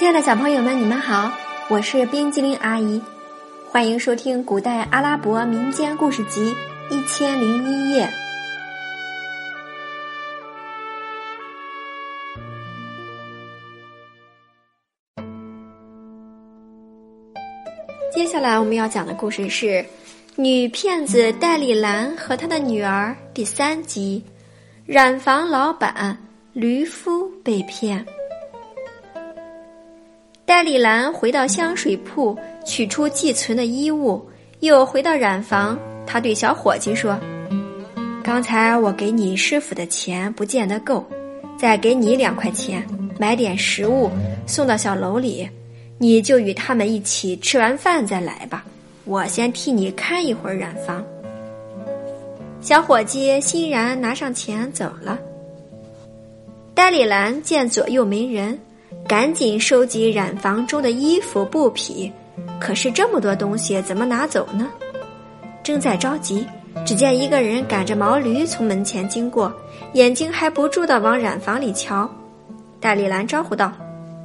亲爱的小朋友们，你们好，我是冰激凌阿姨，欢迎收听古代阿拉伯民间故事集《一千零一夜》。接下来我们要讲的故事是《女骗子戴丽兰和她的女儿》第三集：染房老板驴夫被骗。戴丽兰回到香水铺，取出寄存的衣物，又回到染房。她对小伙计说：“刚才我给你师傅的钱不见得够，再给你两块钱，买点食物送到小楼里，你就与他们一起吃完饭再来吧。我先替你看一会儿染房。”小伙计欣然拿上钱走了。戴丽兰见左右没人。赶紧收集染房中的衣服布匹，可是这么多东西怎么拿走呢？正在着急，只见一个人赶着毛驴从门前经过，眼睛还不住的往染房里瞧。戴丽兰招呼道：“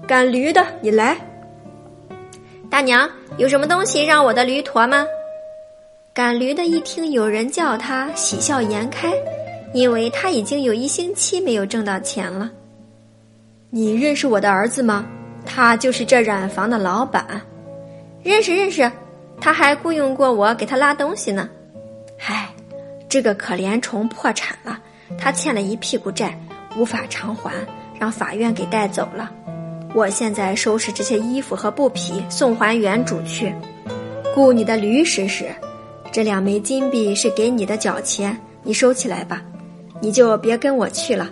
赶驴的，你来。”大娘，有什么东西让我的驴驮吗？赶驴的一听有人叫他，喜笑颜开，因为他已经有一星期没有挣到钱了。你认识我的儿子吗？他就是这染房的老板。认识认识，他还雇佣过我给他拉东西呢。唉，这个可怜虫破产了，他欠了一屁股债，无法偿还，让法院给带走了。我现在收拾这些衣服和布匹，送还原主去。雇你的驴使使，这两枚金币是给你的脚钱，你收起来吧。你就别跟我去了，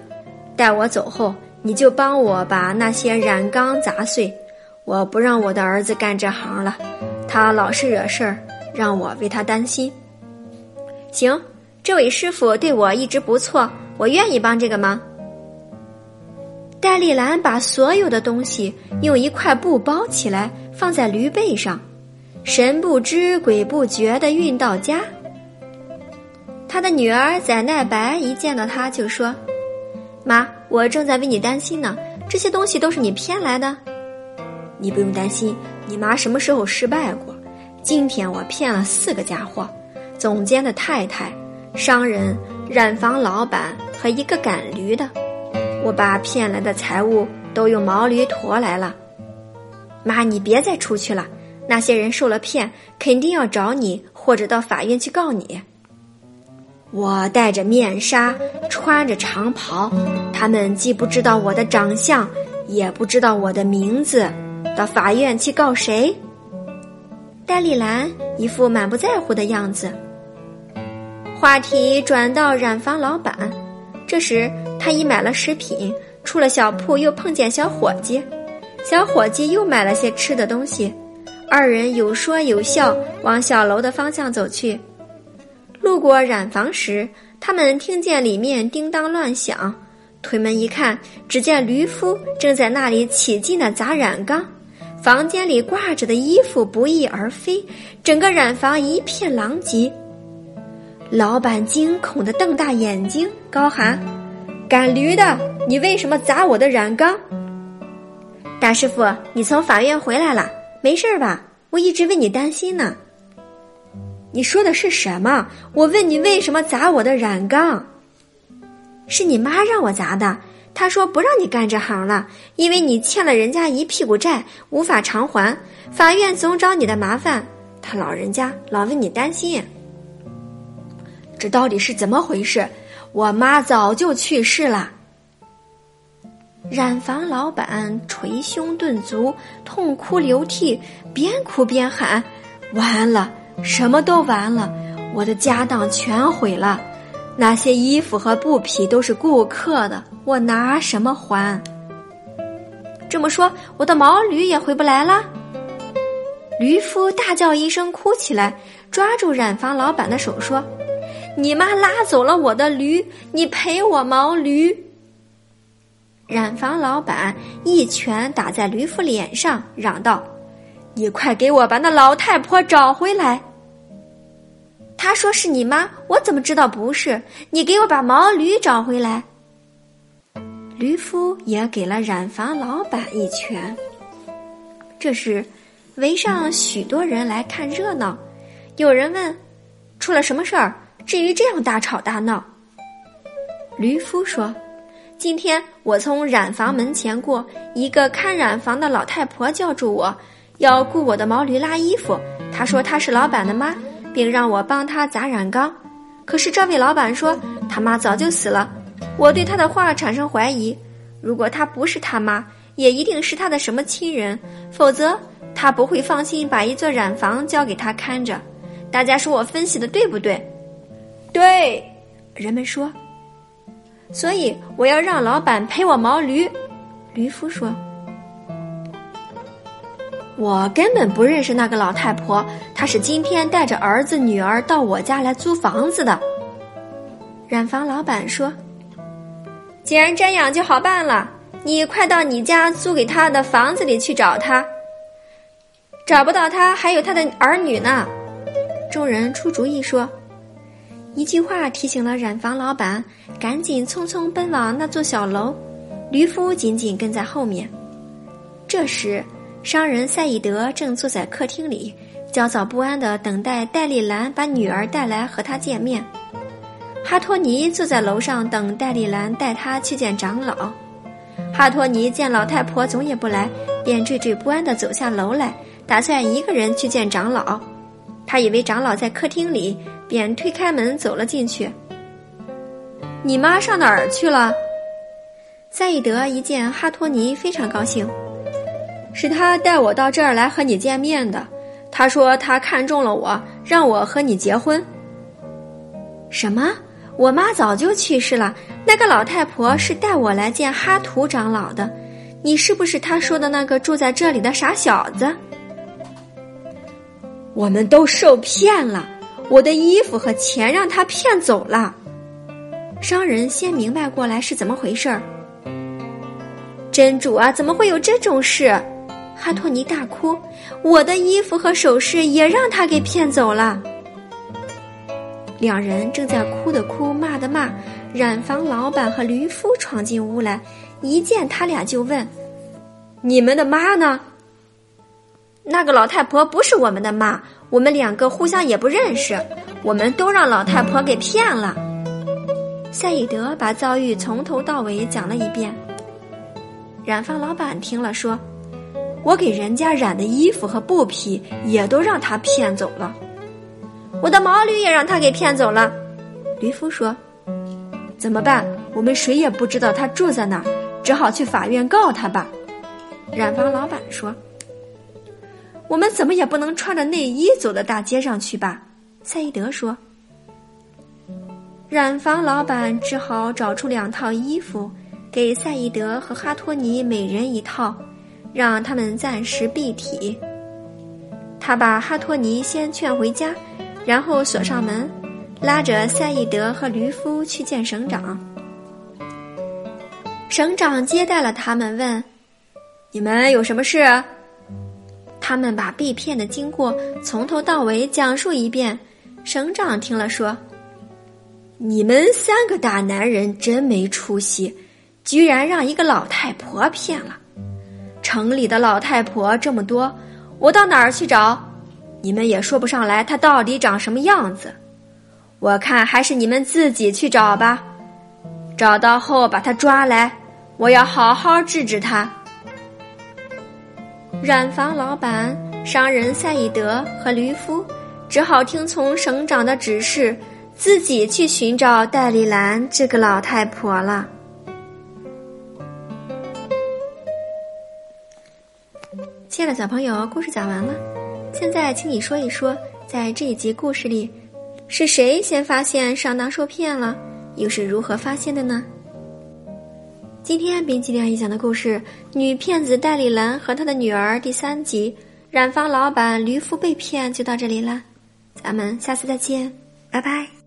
待我走后。你就帮我把那些染缸砸碎，我不让我的儿子干这行了，他老是惹事儿，让我为他担心。行，这位师傅对我一直不错，我愿意帮这个忙。戴丽兰把所有的东西用一块布包起来，放在驴背上，神不知鬼不觉地运到家。他的女儿宰奈白一见到他就说：“妈。”我正在为你担心呢，这些东西都是你骗来的。你不用担心，你妈什么时候失败过？今天我骗了四个家伙：总监的太太、商人、染房老板和一个赶驴的。我把骗来的财物都用毛驴驮来了。妈，你别再出去了，那些人受了骗，肯定要找你，或者到法院去告你。我戴着面纱，穿着长袍，他们既不知道我的长相，也不知道我的名字，到法院去告谁？戴丽兰一副满不在乎的样子。话题转到染坊老板，这时他已买了食品，出了小铺，又碰见小伙计，小伙计又买了些吃的东西，二人有说有笑，往小楼的方向走去。路过染房时，他们听见里面叮当乱响，推门一看，只见驴夫正在那里起劲的砸染缸，房间里挂着的衣服不翼而飞，整个染房一片狼藉。老板惊恐的瞪大眼睛，高喊：“赶驴的，你为什么砸我的染缸？”大师傅，你从法院回来了，没事吧？我一直为你担心呢。你说的是什么？我问你为什么砸我的染缸？是你妈让我砸的。她说不让你干这行了，因为你欠了人家一屁股债，无法偿还，法院总找你的麻烦。他老人家老为你担心。这到底是怎么回事？我妈早就去世了。染房老板捶胸顿足，痛哭流涕，边哭边喊：“完了！”什么都完了，我的家当全毁了，那些衣服和布匹都是顾客的，我拿什么还？这么说，我的毛驴也回不来了。驴夫大叫一声，哭起来，抓住染房老板的手说：“你妈拉走了我的驴，你赔我毛驴。”染房老板一拳打在驴夫脸上，嚷道。你快给我把那老太婆找回来！他说是你妈，我怎么知道不是？你给我把毛驴找回来！驴夫也给了染房老板一拳。这时，围上许多人来看热闹。有人问：“出了什么事儿？至于这样大吵大闹？”驴夫说：“今天我从染房门前过，一个看染房的老太婆叫住我，要雇我的毛驴拉衣服。他说他是老板的妈，并让我帮他砸染缸。可是这位老板说他妈早就死了。我对他的话产生怀疑。如果他不是他妈，也一定是他的什么亲人，否则他不会放心把一座染房交给他看着。大家说我分析的对不对？对，人们说。”所以我要让老板赔我毛驴，驴夫说：“我根本不认识那个老太婆，她是今天带着儿子女儿到我家来租房子的。”染房老板说：“既然这样，就好办了，你快到你家租给他的房子里去找他。找不到他，还有他的儿女呢。”众人出主意说。一句话提醒了染房老板，赶紧匆匆奔往那座小楼，驴夫紧紧跟在后面。这时，商人赛义德正坐在客厅里，焦躁不安地等待戴丽兰把女儿带来和他见面。哈托尼坐在楼上等戴丽兰带他去见长老。哈托尼见老太婆总也不来，便惴惴不安地走下楼来，打算一个人去见长老。他以为长老在客厅里。便推开门走了进去。你妈上哪儿去了？赛义德一见哈托尼，非常高兴，是他带我到这儿来和你见面的。他说他看中了我，让我和你结婚。什么？我妈早就去世了。那个老太婆是带我来见哈图长老的。你是不是他说的那个住在这里的傻小子？我们都受骗了。我的衣服和钱让他骗走了。商人先明白过来是怎么回事儿。真主啊，怎么会有这种事？哈托尼大哭。我的衣服和首饰也让他给骗走了。两人正在哭的哭，骂的骂。染房老板和驴夫闯进屋来，一见他俩就问：“你们的妈呢？”那个老太婆不是我们的妈。我们两个互相也不认识，我们都让老太婆给骗了。赛义德把遭遇从头到尾讲了一遍。染坊老板听了说：“我给人家染的衣服和布匹也都让他骗走了，我的毛驴也让他给骗走了。”驴夫说：“怎么办？我们谁也不知道他住在哪儿，只好去法院告他吧。”染坊老板说。我们怎么也不能穿着内衣走到大街上去吧？赛义德说。染房老板只好找出两套衣服，给赛义德和哈托尼每人一套，让他们暂时蔽体。他把哈托尼先劝回家，然后锁上门，拉着赛义德和驴夫去见省长。省长接待了他们，问：“你们有什么事？”他们把被骗的经过从头到尾讲述一遍。省长听了说：“你们三个大男人真没出息，居然让一个老太婆骗了。城里的老太婆这么多，我到哪儿去找？你们也说不上来她到底长什么样子。我看还是你们自己去找吧。找到后把她抓来，我要好好治治她。”染房老板、商人赛义德和驴夫只好听从省长的指示，自己去寻找戴丽兰这个老太婆了。亲爱的小朋友，故事讲完了，现在请你说一说，在这一集故事里，是谁先发现上当受骗了，又是如何发现的呢？今天冰淇淋阿姨讲的故事《女骗子戴丽兰和她的女儿》第三集，染坊老板驴夫被骗就到这里了，咱们下次再见，拜拜。